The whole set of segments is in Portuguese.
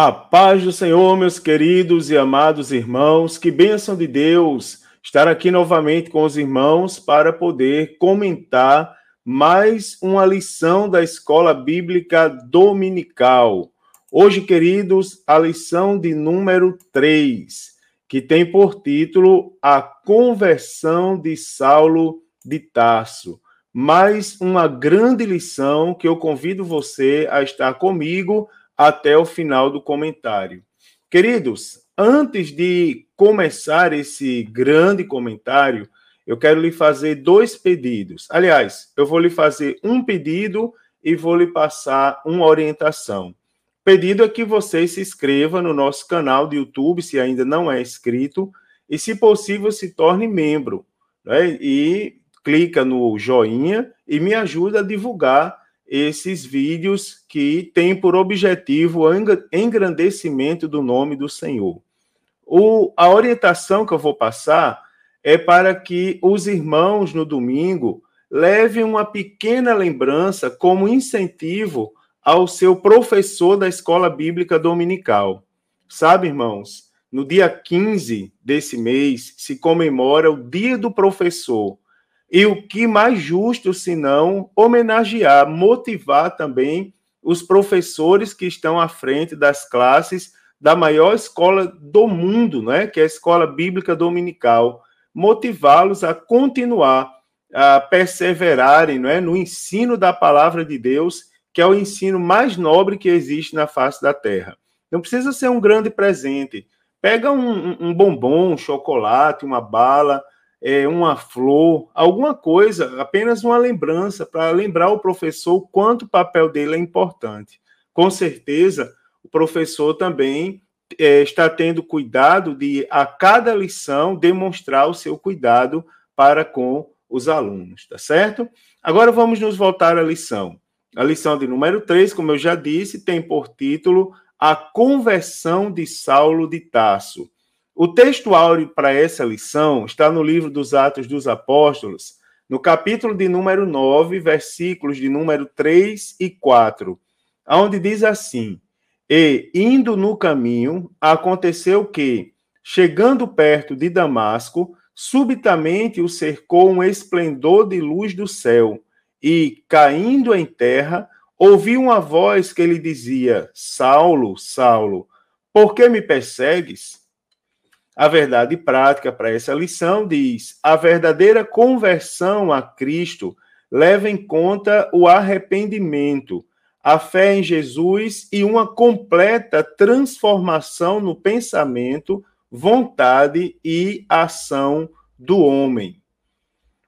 A paz do Senhor, meus queridos e amados irmãos, que bênção de Deus estar aqui novamente com os irmãos para poder comentar mais uma lição da Escola Bíblica Dominical. Hoje, queridos, a lição de número 3, que tem por título A Conversão de Saulo de Tarso. Mais uma grande lição que eu convido você a estar comigo até o final do comentário. Queridos, antes de começar esse grande comentário, eu quero lhe fazer dois pedidos. Aliás, eu vou lhe fazer um pedido e vou lhe passar uma orientação. Pedido é que você se inscreva no nosso canal de YouTube, se ainda não é inscrito, e, se possível, se torne membro. Né? E clica no joinha e me ajuda a divulgar esses vídeos que têm por objetivo o engrandecimento do nome do Senhor. O, a orientação que eu vou passar é para que os irmãos no domingo levem uma pequena lembrança como incentivo ao seu professor da escola bíblica dominical. Sabe, irmãos, no dia 15 desse mês se comemora o Dia do Professor. E o que mais justo, senão homenagear, motivar também os professores que estão à frente das classes da maior escola do mundo, né, que é a Escola Bíblica Dominical, motivá-los a continuar a perseverarem, não é, no ensino da palavra de Deus, que é o ensino mais nobre que existe na face da terra. Não precisa ser um grande presente. Pega um, um bombom, um chocolate, uma bala, é, uma flor, alguma coisa, apenas uma lembrança, para lembrar o professor o quanto o papel dele é importante. Com certeza, o professor também é, está tendo cuidado de, a cada lição, demonstrar o seu cuidado para com os alunos, tá certo? Agora vamos nos voltar à lição. A lição de número 3, como eu já disse, tem por título A Conversão de Saulo de Tasso. O texto áureo para essa lição está no livro dos Atos dos Apóstolos, no capítulo de número 9, versículos de número 3 e 4, onde diz assim: E, indo no caminho, aconteceu que, chegando perto de Damasco, subitamente o cercou um esplendor de luz do céu, e, caindo em terra, ouviu uma voz que lhe dizia: Saulo, Saulo, por que me persegues? A verdade prática para essa lição diz: a verdadeira conversão a Cristo leva em conta o arrependimento, a fé em Jesus e uma completa transformação no pensamento, vontade e ação do homem.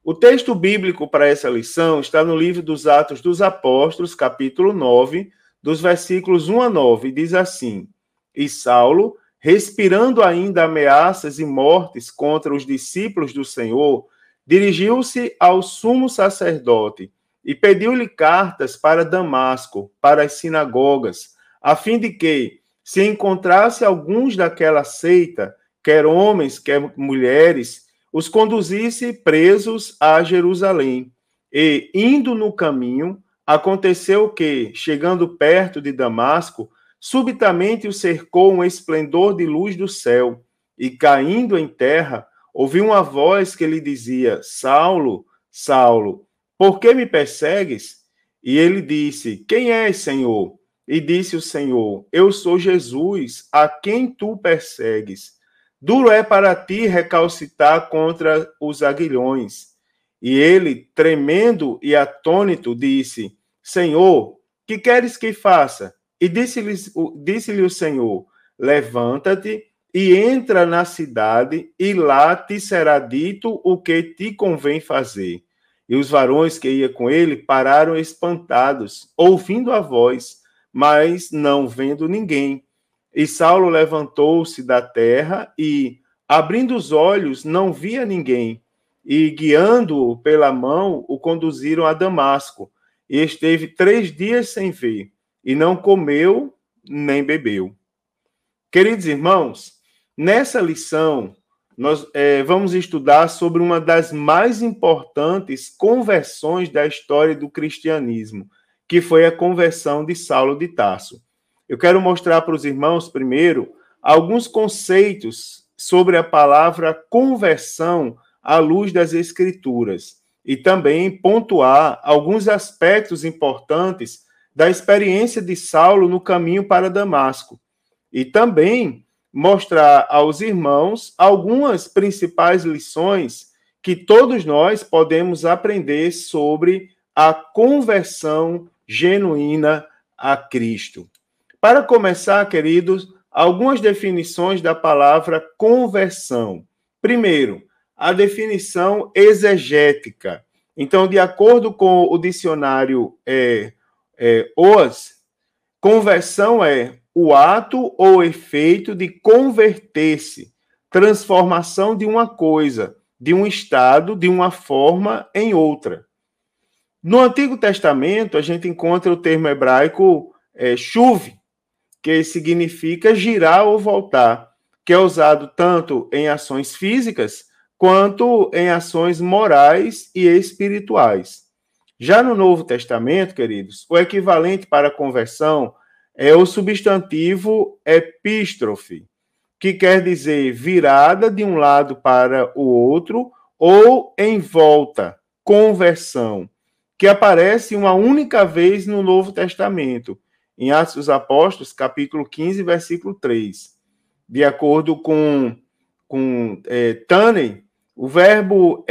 O texto bíblico para essa lição está no livro dos Atos dos Apóstolos, capítulo 9, dos versículos 1 a 9, diz assim: E Saulo respirando ainda ameaças e mortes contra os discípulos do Senhor, dirigiu-se ao sumo sacerdote e pediu-lhe cartas para Damasco, para as sinagogas, a fim de que, se encontrasse alguns daquela seita, quer homens, quer mulheres, os conduzisse presos a Jerusalém. E, indo no caminho, aconteceu que, chegando perto de Damasco, Subitamente o cercou um esplendor de luz do céu, e caindo em terra, ouviu uma voz que lhe dizia: Saulo, Saulo, por que me persegues? E ele disse: Quem és, Senhor? E disse o Senhor: Eu sou Jesus, a quem tu persegues. Duro é para ti recalcitar contra os aguilhões. E ele, tremendo e atônito, disse: Senhor, que queres que faça? E disse-lhe disse o Senhor: Levanta-te e entra na cidade, e lá te será dito o que te convém fazer. E os varões que iam com ele pararam espantados, ouvindo a voz, mas não vendo ninguém. E Saulo levantou-se da terra e, abrindo os olhos, não via ninguém. E, guiando-o pela mão, o conduziram a Damasco. E esteve três dias sem ver e não comeu nem bebeu. Queridos irmãos, nessa lição, nós é, vamos estudar sobre uma das mais importantes conversões da história do cristianismo, que foi a conversão de Saulo de Tarso. eu quero mostrar para os irmãos, primeiro, alguns conceitos sobre a palavra conversão à luz das Escrituras e também pontuar alguns aspectos importantes da experiência de Saulo no caminho para Damasco e também mostrar aos irmãos algumas principais lições que todos nós podemos aprender sobre a conversão genuína a Cristo. Para começar, queridos, algumas definições da palavra conversão. Primeiro, a definição exegética. Então, de acordo com o dicionário é, é, OAS, conversão é o ato ou efeito de converter-se, transformação de uma coisa, de um estado, de uma forma em outra. No Antigo Testamento, a gente encontra o termo hebraico é, chuve, que significa girar ou voltar, que é usado tanto em ações físicas quanto em ações morais e espirituais. Já no Novo Testamento, queridos, o equivalente para conversão é o substantivo epístrofe, que quer dizer virada de um lado para o outro ou em volta, conversão, que aparece uma única vez no Novo Testamento, em Atos dos Apóstolos, capítulo 15, versículo 3. De acordo com, com é, o verbo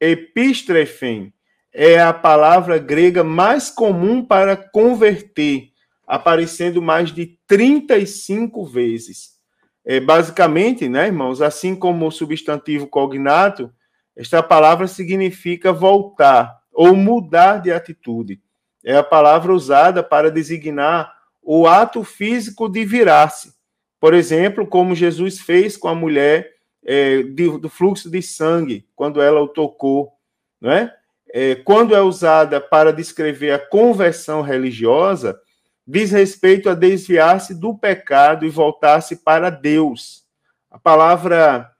epistrefen é a palavra grega mais comum para converter, aparecendo mais de 35 vezes. É, basicamente, né, irmãos, assim como o substantivo cognato, esta palavra significa voltar ou mudar de atitude. É a palavra usada para designar o ato físico de virar-se. Por exemplo, como Jesus fez com a mulher é, de, do fluxo de sangue, quando ela o tocou, não é? É? Quando é usada para descrever a conversão religiosa, diz respeito a desviar-se do pecado e voltar-se para Deus. A palavra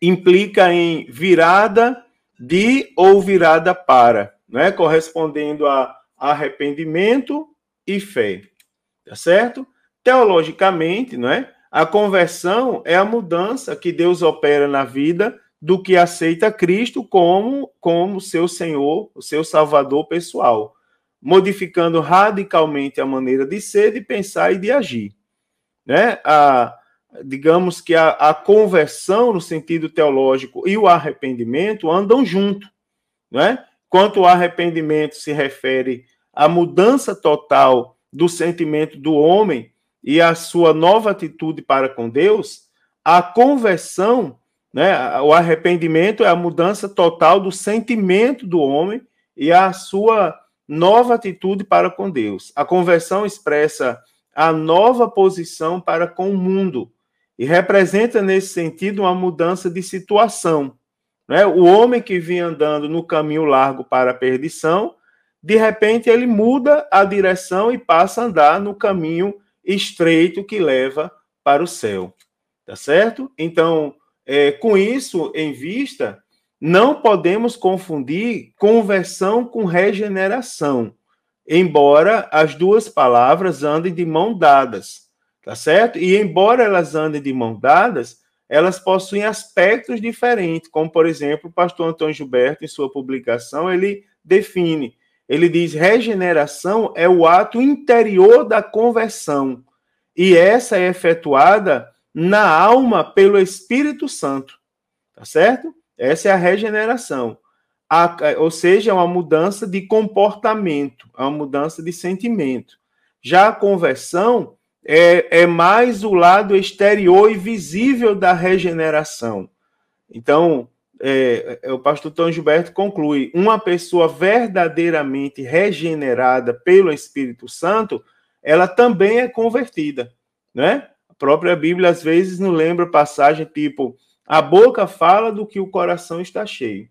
implica em virada de ou virada para, né? correspondendo a arrependimento e fé. Tá certo? Teologicamente, não é? A conversão é a mudança que Deus opera na vida do que aceita Cristo como como seu Senhor, o seu Salvador pessoal modificando radicalmente a maneira de ser, de pensar e de agir. Né? A, digamos que a, a conversão no sentido teológico e o arrependimento andam junto. Né? Quanto o arrependimento se refere à mudança total do sentimento do homem e a sua nova atitude para com Deus, a conversão, né, o arrependimento é a mudança total do sentimento do homem e a sua nova atitude para com Deus. A conversão expressa a nova posição para com o mundo e representa, nesse sentido, uma mudança de situação. Né? O homem que vinha andando no caminho largo para a perdição, de repente ele muda a direção e passa a andar no caminho estreito que leva para o céu. Tá certo? Então, é, com isso em vista, não podemos confundir conversão com regeneração, embora as duas palavras andem de mão dadas, tá certo? E embora elas andem de mão dadas, elas possuem aspectos diferentes, como por exemplo, o pastor Antônio Gilberto, em sua publicação, ele define, ele diz: regeneração é o ato interior da conversão, e essa é efetuada na alma pelo Espírito Santo, tá certo? Essa é a regeneração. A, ou seja, é uma mudança de comportamento, é uma mudança de sentimento. Já a conversão é, é mais o lado exterior e visível da regeneração. Então, é, é, o pastor Tom Gilberto conclui: uma pessoa verdadeiramente regenerada pelo Espírito Santo, ela também é convertida, né? Própria Bíblia às vezes nos lembra passagem tipo a boca fala do que o coração está cheio.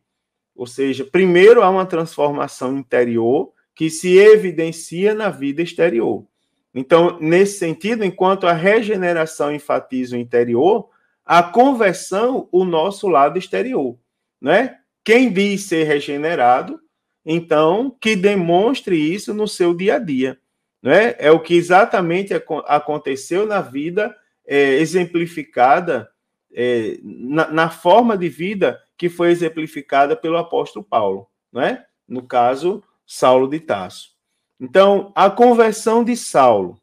Ou seja, primeiro há uma transformação interior que se evidencia na vida exterior. Então, nesse sentido, enquanto a regeneração enfatiza o interior, a conversão, o nosso lado exterior. Né? Quem diz ser regenerado, então, que demonstre isso no seu dia a dia. né? É o que exatamente aconteceu na vida é, exemplificada é, na, na, forma de vida que foi exemplificada pelo apóstolo Paulo, né? No caso, Saulo de Tarso. Então, a conversão de Saulo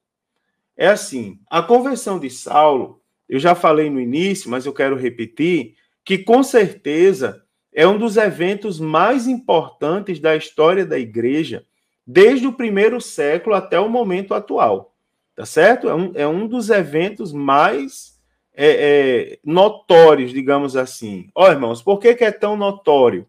é assim: a conversão de Saulo, eu já falei no início, mas eu quero repetir, que com certeza é um dos eventos mais importantes da história da igreja, desde o primeiro século até o momento atual. Tá certo? É um, é um dos eventos mais é, é, notórios, digamos assim. Ó, irmãos, por que, que é tão notório?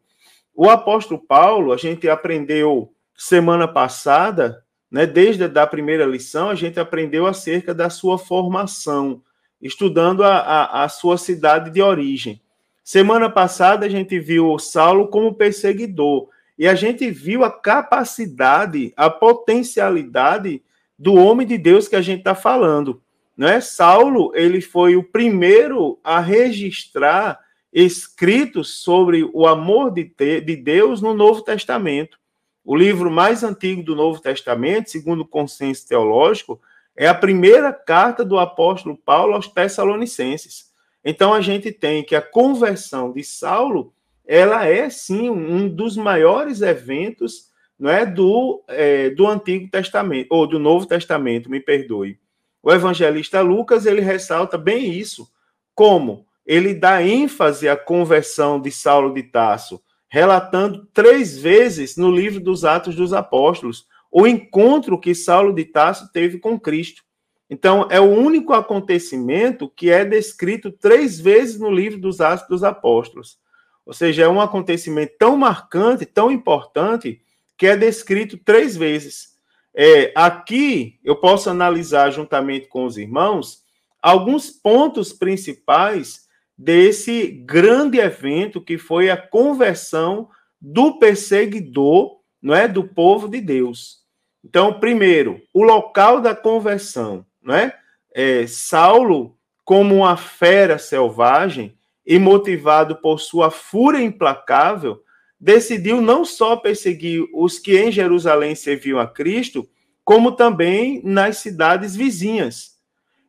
O apóstolo Paulo, a gente aprendeu semana passada, né, desde a primeira lição, a gente aprendeu acerca da sua formação, estudando a, a, a sua cidade de origem. Semana passada a gente viu Saulo como perseguidor e a gente viu a capacidade, a potencialidade do homem de Deus que a gente está falando. Né? Saulo ele foi o primeiro a registrar escritos sobre o amor de, de Deus no Novo Testamento. O livro mais antigo do Novo Testamento, segundo o consenso teológico, é a primeira carta do apóstolo Paulo aos Tessalonicenses. Então a gente tem que a conversão de Saulo, ela é sim um dos maiores eventos não é, do, é, do Antigo Testamento, ou do Novo Testamento, me perdoe. O evangelista Lucas, ele ressalta bem isso, como ele dá ênfase à conversão de Saulo de Tarso, relatando três vezes no livro dos Atos dos Apóstolos o encontro que Saulo de Tarso teve com Cristo. Então, é o único acontecimento que é descrito três vezes no livro dos Atos dos Apóstolos. Ou seja, é um acontecimento tão marcante, tão importante, que é descrito três vezes. É, aqui, eu posso analisar juntamente com os irmãos alguns pontos principais desse grande evento que foi a conversão do perseguidor, não é, do povo de Deus. Então, primeiro, o local da conversão, não é? é Saulo, como uma fera selvagem e motivado por sua fúria implacável, decidiu não só perseguir os que em Jerusalém serviam a Cristo, como também nas cidades vizinhas.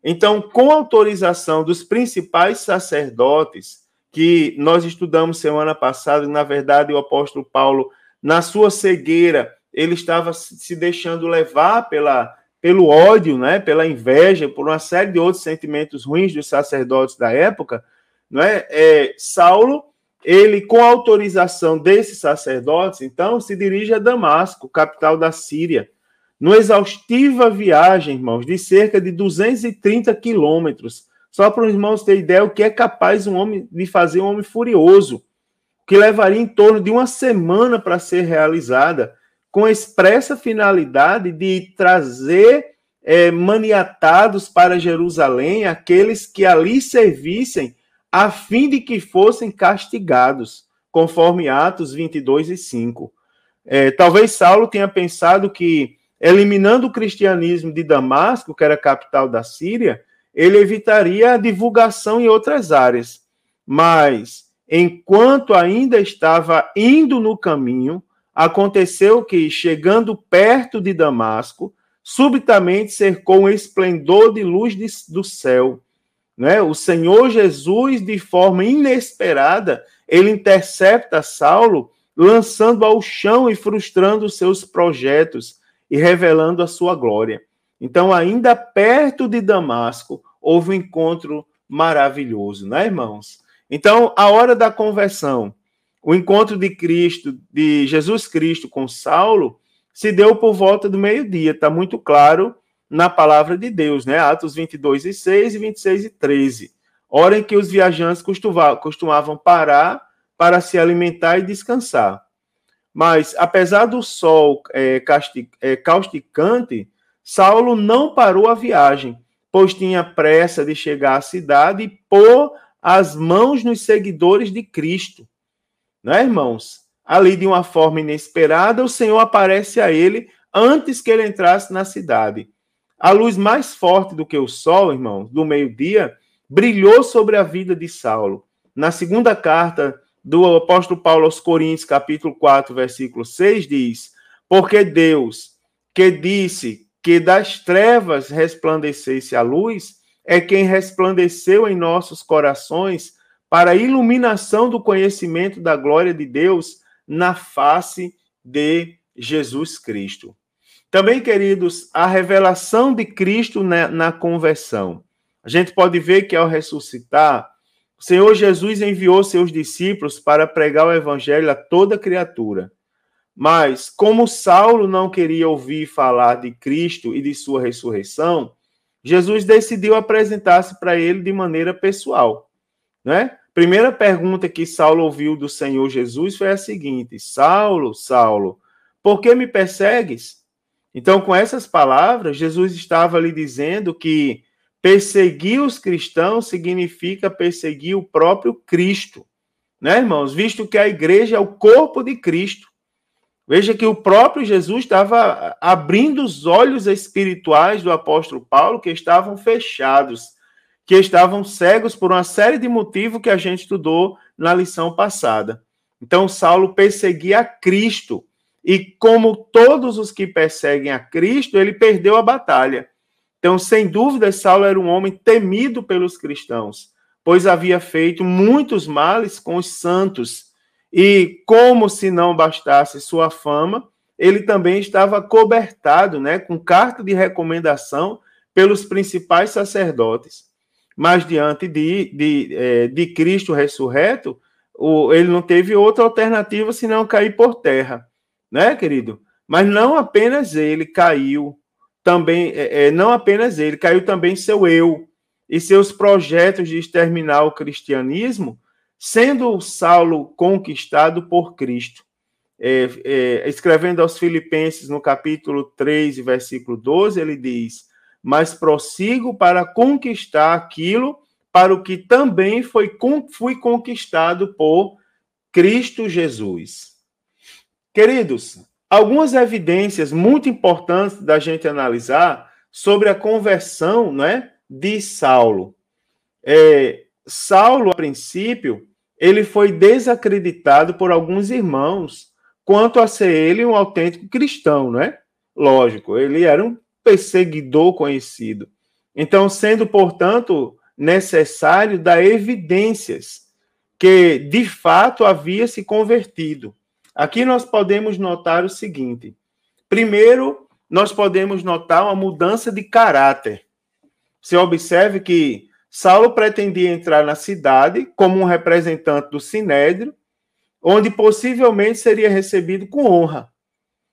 Então, com autorização dos principais sacerdotes, que nós estudamos semana passada, na verdade, o apóstolo Paulo, na sua cegueira, ele estava se deixando levar pela, pelo ódio, né, pela inveja, por uma série de outros sentimentos ruins dos sacerdotes da época, não é? é Saulo, ele, com autorização desses sacerdotes, então, se dirige a Damasco, capital da Síria numa exaustiva viagem, irmãos, de cerca de 230 quilômetros. Só para os irmãos terem ideia o que é capaz um homem de fazer um homem furioso, que levaria em torno de uma semana para ser realizada, com a expressa finalidade de trazer é, maniatados para Jerusalém aqueles que ali servissem, a fim de que fossem castigados, conforme Atos 22 e 5. É, talvez Saulo tenha pensado que eliminando o cristianismo de Damasco, que era a capital da Síria, ele evitaria a divulgação em outras áreas. Mas, enquanto ainda estava indo no caminho, aconteceu que, chegando perto de Damasco, subitamente cercou um esplendor de luz de, do céu. Né? O Senhor Jesus, de forma inesperada, ele intercepta Saulo, lançando ao chão e frustrando seus projetos e revelando a sua glória. Então, ainda perto de Damasco, houve um encontro maravilhoso, né, irmãos? Então, a hora da conversão, o encontro de Cristo, de Jesus Cristo com Saulo, se deu por volta do meio-dia, está muito claro na palavra de Deus, né? Atos 22 e 6 e 26 e 13. Hora em que os viajantes costumavam parar para se alimentar e descansar. Mas, apesar do sol é, é, causticante, Saulo não parou a viagem, pois tinha pressa de chegar à cidade e pôr as mãos nos seguidores de Cristo. Né, irmãos? Ali, de uma forma inesperada, o Senhor aparece a ele antes que ele entrasse na cidade. A luz mais forte do que o sol, irmãos, do meio-dia, brilhou sobre a vida de Saulo. Na segunda carta do apóstolo Paulo aos Coríntios, capítulo 4, versículo 6, diz: Porque Deus, que disse que das trevas resplandecesse a luz, é quem resplandeceu em nossos corações para a iluminação do conhecimento da glória de Deus na face de Jesus Cristo. Também, queridos, a revelação de Cristo na, na conversão. A gente pode ver que ao ressuscitar, o Senhor Jesus enviou seus discípulos para pregar o evangelho a toda criatura. Mas, como Saulo não queria ouvir falar de Cristo e de sua ressurreição, Jesus decidiu apresentar-se para ele de maneira pessoal. Né? Primeira pergunta que Saulo ouviu do Senhor Jesus foi a seguinte: Saulo, Saulo, por que me persegues? Então, com essas palavras, Jesus estava lhe dizendo que perseguir os cristãos significa perseguir o próprio Cristo, né, irmãos? Visto que a igreja é o corpo de Cristo. Veja que o próprio Jesus estava abrindo os olhos espirituais do apóstolo Paulo, que estavam fechados, que estavam cegos por uma série de motivos que a gente estudou na lição passada. Então, Saulo perseguia Cristo, e como todos os que perseguem a Cristo, ele perdeu a batalha. Então, sem dúvida, Saulo era um homem temido pelos cristãos, pois havia feito muitos males com os santos e como se não bastasse sua fama, ele também estava cobertado, né, com carta de recomendação pelos principais sacerdotes. Mas diante de, de, é, de Cristo ressurreto, ele não teve outra alternativa senão cair por terra, né, querido? Mas não apenas ele caiu, também, é, é não apenas ele, caiu também seu eu e seus projetos de exterminar o cristianismo sendo Saulo conquistado por Cristo. É, é, escrevendo aos Filipenses, no capítulo 3, versículo 12, ele diz: Mas prossigo para conquistar aquilo para o que também foi, fui conquistado por Cristo Jesus. Queridos, algumas evidências muito importantes da gente analisar sobre a conversão né, de Saulo. É, Saulo, a princípio, ele foi desacreditado por alguns irmãos quanto a ser ele um autêntico cristão, não é? Lógico, ele era um perseguidor conhecido. Então, sendo, portanto, necessário dar evidências que de fato havia se convertido. Aqui nós podemos notar o seguinte: primeiro, nós podemos notar uma mudança de caráter. Você observe que Saulo pretendia entrar na cidade como um representante do Sinédrio, onde possivelmente seria recebido com honra.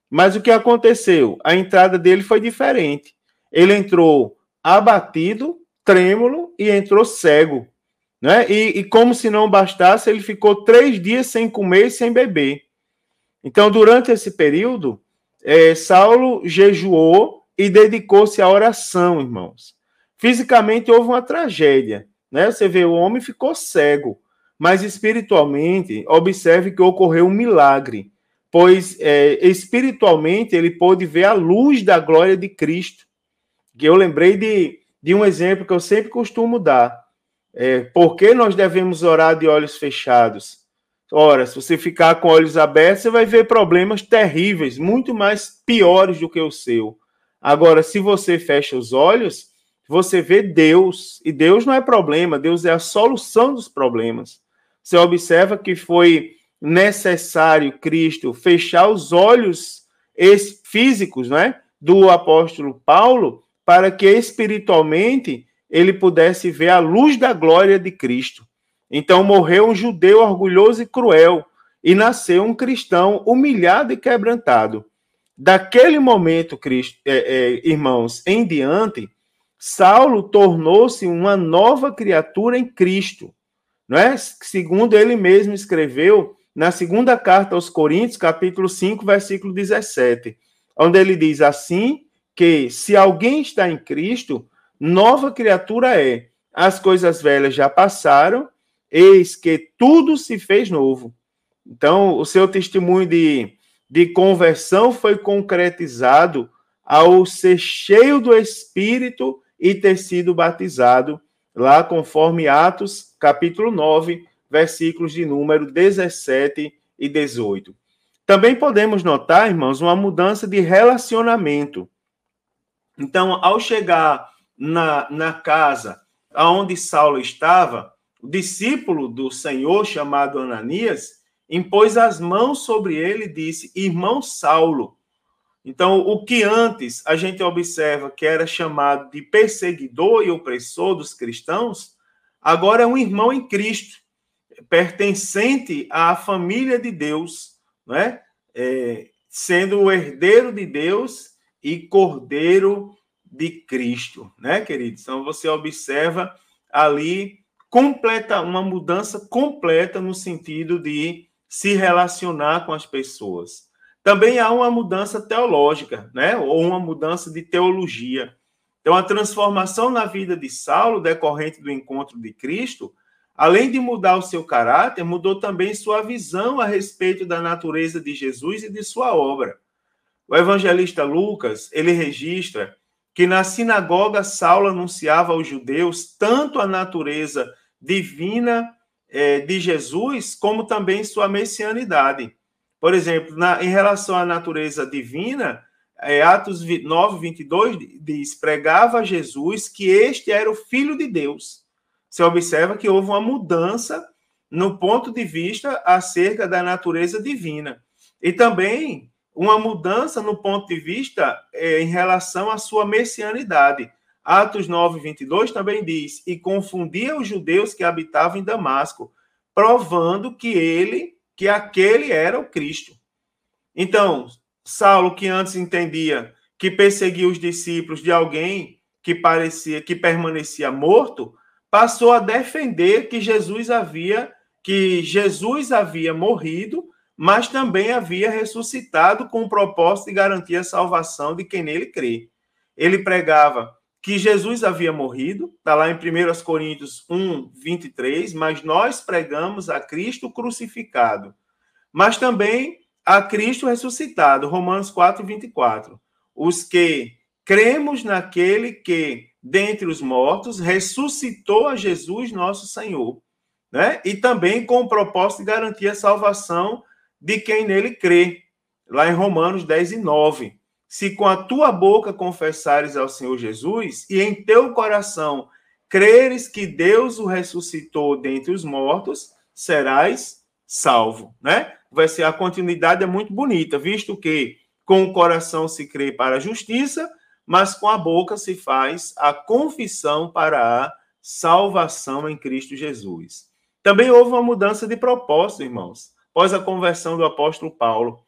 Mas o que aconteceu? A entrada dele foi diferente. Ele entrou abatido, trêmulo e entrou cego. Né? E, e como se não bastasse, ele ficou três dias sem comer e sem beber. Então, durante esse período, é, Saulo jejuou e dedicou-se à oração, irmãos. Fisicamente houve uma tragédia, né? Você vê, o homem ficou cego, mas espiritualmente, observe que ocorreu um milagre, pois é, espiritualmente ele pôde ver a luz da glória de Cristo. Que eu lembrei de, de um exemplo que eu sempre costumo dar. É, por que nós devemos orar de olhos fechados? Ora, se você ficar com olhos abertos, você vai ver problemas terríveis, muito mais piores do que o seu. Agora, se você fecha os olhos, você vê Deus, e Deus não é problema, Deus é a solução dos problemas. Você observa que foi necessário Cristo fechar os olhos físicos, né, do apóstolo Paulo, para que espiritualmente ele pudesse ver a luz da glória de Cristo. Então morreu um judeu orgulhoso e cruel e nasceu um cristão humilhado e quebrantado. Daquele momento, Cristo, é, é, irmãos, em diante, Saulo tornou-se uma nova criatura em Cristo, não é? Segundo ele mesmo escreveu na segunda carta aos Coríntios, capítulo 5, versículo 17, onde ele diz assim que se alguém está em Cristo, nova criatura é. As coisas velhas já passaram, eis que tudo se fez novo. Então, o seu testemunho de, de conversão foi concretizado ao ser cheio do Espírito e ter sido batizado, lá conforme Atos, capítulo 9, versículos de número 17 e 18. Também podemos notar, irmãos, uma mudança de relacionamento. Então, ao chegar na, na casa onde Saulo estava, o discípulo do Senhor, chamado Ananias, impôs as mãos sobre ele e disse: Irmão Saulo. Então, o que antes a gente observa que era chamado de perseguidor e opressor dos cristãos, agora é um irmão em Cristo, pertencente à família de Deus, não é? é sendo o herdeiro de Deus e cordeiro de Cristo, né, queridos? Então você observa ali completa uma mudança completa no sentido de se relacionar com as pessoas. Também há uma mudança teológica, né? Ou uma mudança de teologia. Então a transformação na vida de Saulo decorrente do encontro de Cristo, além de mudar o seu caráter, mudou também sua visão a respeito da natureza de Jesus e de sua obra. O evangelista Lucas, ele registra que na sinagoga Saulo anunciava aos judeus tanto a natureza divina é, de Jesus, como também sua messianidade. Por exemplo, na, em relação à natureza divina, é, Atos 9, 22 diz: pregava Jesus que este era o Filho de Deus. Você observa que houve uma mudança no ponto de vista acerca da natureza divina. E também uma mudança no ponto de vista é, em relação à sua messianidade. Atos 9, 22 também diz: E confundia os judeus que habitavam em Damasco, provando que ele, que aquele era o Cristo. Então, Saulo, que antes entendia que perseguia os discípulos de alguém que parecia que permanecia morto, passou a defender que Jesus havia que Jesus havia morrido mas também havia ressuscitado com o propósito de garantir a salvação de quem nele crê. Ele pregava que Jesus havia morrido, está lá em 1 Coríntios 1, 23, mas nós pregamos a Cristo crucificado, mas também a Cristo ressuscitado, Romanos 4, 24. Os que cremos naquele que, dentre os mortos, ressuscitou a Jesus, nosso Senhor, né? e também com o propósito de garantir a salvação de quem nele crê. Lá em Romanos 10 e 9. Se com a tua boca confessares ao Senhor Jesus e em teu coração creres que Deus o ressuscitou dentre os mortos, serás salvo, né? Vai ser a continuidade é muito bonita, visto que com o coração se crê para a justiça, mas com a boca se faz a confissão para a salvação em Cristo Jesus. Também houve uma mudança de propósito, irmãos após a conversão do apóstolo Paulo.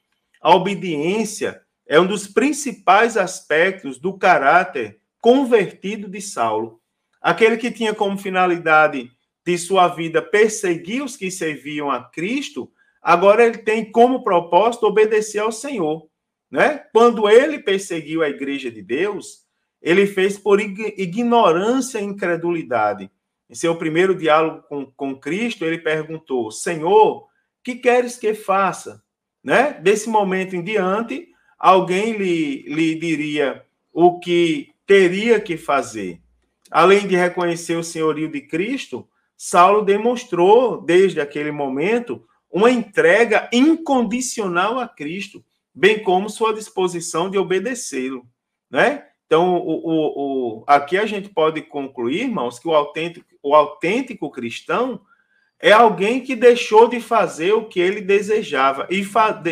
A obediência é um dos principais aspectos do caráter convertido de Saulo. Aquele que tinha como finalidade de sua vida perseguir os que serviam a Cristo, agora ele tem como propósito obedecer ao Senhor. Né? Quando ele perseguiu a igreja de Deus, ele fez por ignorância e incredulidade. Em seu primeiro diálogo com, com Cristo, ele perguntou: Senhor, que queres que faça? Né? Desse momento em diante, alguém lhe, lhe diria o que teria que fazer. Além de reconhecer o senhorio de Cristo, Saulo demonstrou, desde aquele momento, uma entrega incondicional a Cristo, bem como sua disposição de obedecê-lo. Né? Então, o, o, o, aqui a gente pode concluir, irmãos, que o autêntico, o autêntico cristão é alguém que deixou de fazer o que ele desejava e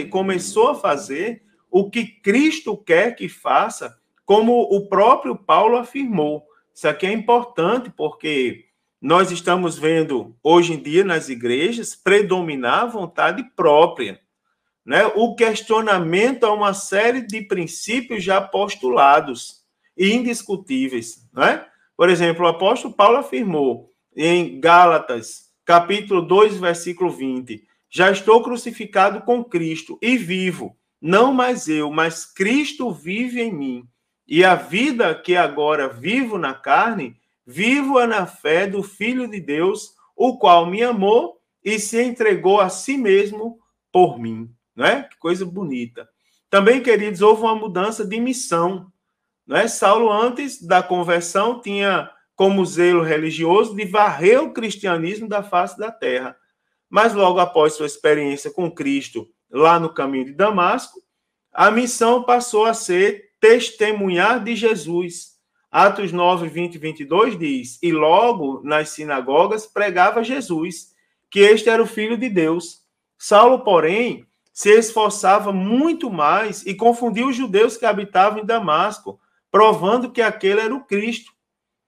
começou a fazer o que Cristo quer que faça, como o próprio Paulo afirmou. Isso aqui é importante porque nós estamos vendo hoje em dia nas igrejas predominar a vontade própria, né? O questionamento a uma série de princípios já postulados e indiscutíveis, né? Por exemplo, o apóstolo Paulo afirmou em Gálatas capítulo 2, versículo 20. Já estou crucificado com Cristo e vivo, não mais eu, mas Cristo vive em mim. E a vida que agora vivo na carne, vivo-a na fé do Filho de Deus, o qual me amou e se entregou a si mesmo por mim. Não é? Que coisa bonita. Também, queridos, houve uma mudança de missão. Não é? Saulo, antes da conversão, tinha como zelo religioso de varrer o cristianismo da face da terra. Mas logo após sua experiência com Cristo lá no caminho de Damasco, a missão passou a ser testemunhar de Jesus. Atos 9, 20 e 22 diz: E logo nas sinagogas pregava Jesus, que este era o Filho de Deus. Saulo, porém, se esforçava muito mais e confundia os judeus que habitavam em Damasco, provando que aquele era o Cristo,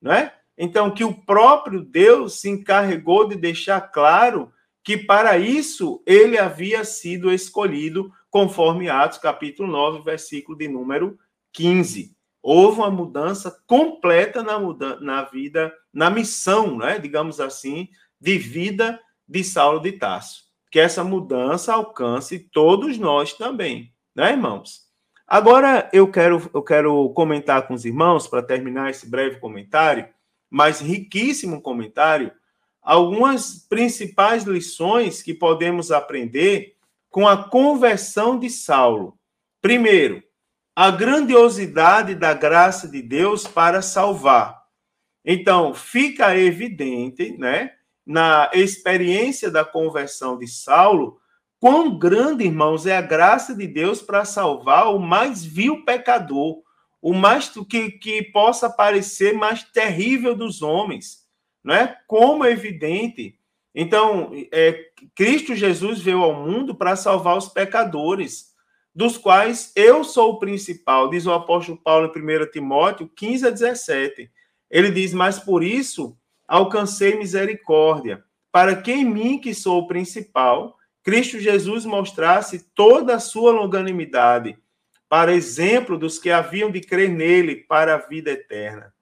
né? Então, que o próprio Deus se encarregou de deixar claro que para isso ele havia sido escolhido, conforme Atos capítulo 9, versículo de número 15. Houve uma mudança completa na, na vida, na missão, né, digamos assim, de vida de Saulo de Tarso. Que essa mudança alcance todos nós também, né, irmãos? Agora eu quero, eu quero comentar com os irmãos, para terminar esse breve comentário, mas riquíssimo comentário, algumas principais lições que podemos aprender com a conversão de Saulo. Primeiro, a grandiosidade da graça de Deus para salvar. Então, fica evidente, né, na experiência da conversão de Saulo, quão grande, irmãos, é a graça de Deus para salvar o mais vil pecador, o mais que, que possa parecer mais terrível dos homens, não é? Como é evidente. Então, é, Cristo Jesus veio ao mundo para salvar os pecadores, dos quais eu sou o principal, diz o apóstolo Paulo em 1 Timóteo 15 a 17. Ele diz: Mas por isso alcancei misericórdia, para que em mim, que sou o principal, Cristo Jesus mostrasse toda a sua longanimidade para exemplo dos que haviam de crer nele para a vida eterna.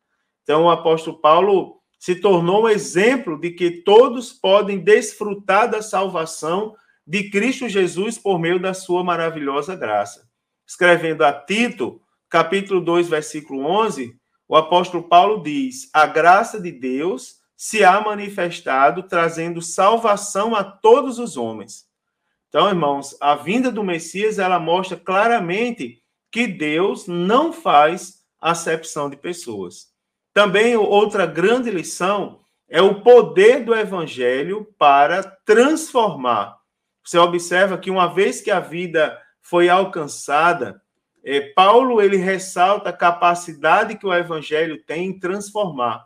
Então, o apóstolo Paulo se tornou um exemplo de que todos podem desfrutar da salvação de Cristo Jesus por meio da sua maravilhosa graça. Escrevendo a Tito, capítulo 2, versículo 11, o apóstolo Paulo diz: A graça de Deus se há manifestado, trazendo salvação a todos os homens então, irmãos, a vinda do Messias, ela mostra claramente que Deus não faz acepção de pessoas. Também outra grande lição é o poder do evangelho para transformar. Você observa que uma vez que a vida foi alcançada, é, Paulo ele ressalta a capacidade que o evangelho tem em transformar.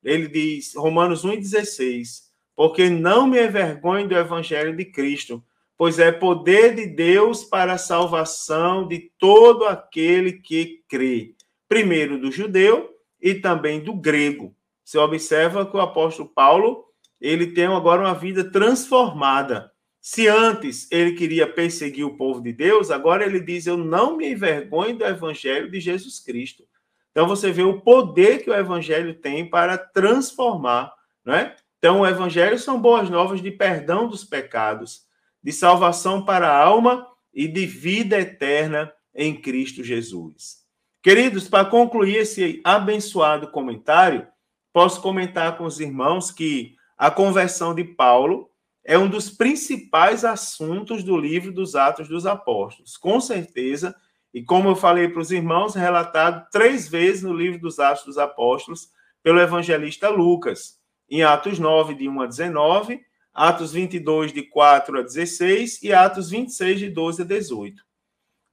Ele diz, Romanos 1,16, porque não me envergonho do evangelho de Cristo, pois é poder de Deus para a salvação de todo aquele que crê, primeiro do judeu e também do grego. Você observa que o apóstolo Paulo, ele tem agora uma vida transformada. Se antes ele queria perseguir o povo de Deus, agora ele diz: Eu não me envergonho do evangelho de Jesus Cristo. Então você vê o poder que o evangelho tem para transformar, não é? Então o evangelho são boas novas de perdão dos pecados de salvação para a alma e de vida eterna em Cristo Jesus. Queridos, para concluir esse abençoado comentário, posso comentar com os irmãos que a conversão de Paulo é um dos principais assuntos do livro dos Atos dos Apóstolos. Com certeza, e como eu falei para os irmãos, relatado três vezes no livro dos Atos dos Apóstolos pelo evangelista Lucas, em Atos 9, de 1 a 19, Atos 22, de 4 a 16 e Atos 26, de 12 a 18.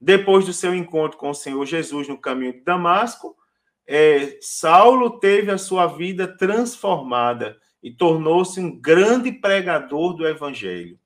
Depois do seu encontro com o Senhor Jesus no caminho de Damasco, é, Saulo teve a sua vida transformada e tornou-se um grande pregador do evangelho.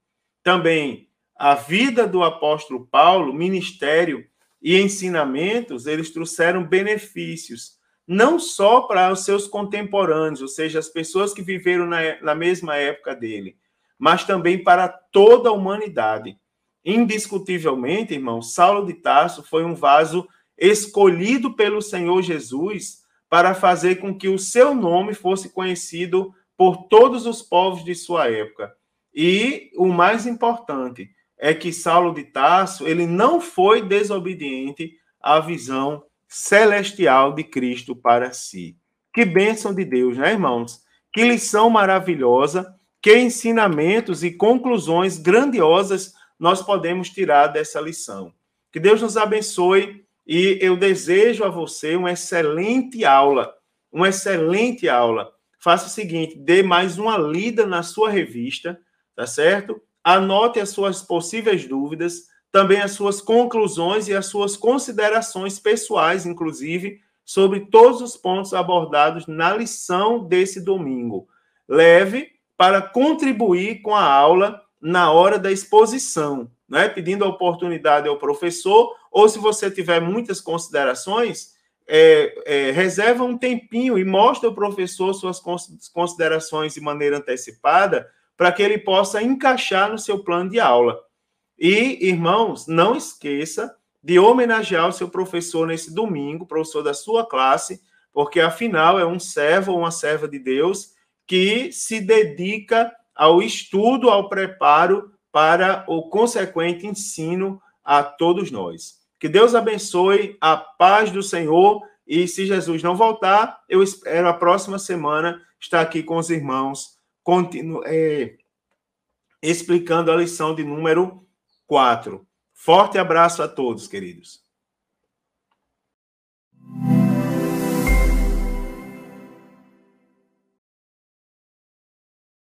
Também a vida do apóstolo Paulo, ministério e ensinamentos, eles trouxeram benefícios, não só para os seus contemporâneos, ou seja, as pessoas que viveram na, na mesma época dele, mas também para toda a humanidade. Indiscutivelmente, irmão, Saulo de Tarso foi um vaso escolhido pelo Senhor Jesus para fazer com que o seu nome fosse conhecido por todos os povos de sua época. E o mais importante é que Saulo de Tarso, ele não foi desobediente à visão celestial de Cristo para si. Que bênção de Deus, né, irmãos? Que lição maravilhosa que ensinamentos e conclusões grandiosas nós podemos tirar dessa lição. Que Deus nos abençoe e eu desejo a você uma excelente aula, uma excelente aula. Faça o seguinte, dê mais uma lida na sua revista, tá certo? Anote as suas possíveis dúvidas, também as suas conclusões e as suas considerações pessoais, inclusive, sobre todos os pontos abordados na lição desse domingo. Leve para contribuir com a aula na hora da exposição, né? pedindo a oportunidade ao professor, ou se você tiver muitas considerações, é, é, reserva um tempinho e mostra ao professor suas considerações de maneira antecipada, para que ele possa encaixar no seu plano de aula. E, irmãos, não esqueça de homenagear o seu professor nesse domingo, professor da sua classe, porque afinal é um servo ou uma serva de Deus que se dedica ao estudo, ao preparo para o consequente ensino a todos nós. Que Deus abençoe a paz do Senhor e se Jesus não voltar, eu espero a próxima semana estar aqui com os irmãos, continu é, explicando a lição de número 4. Forte abraço a todos, queridos.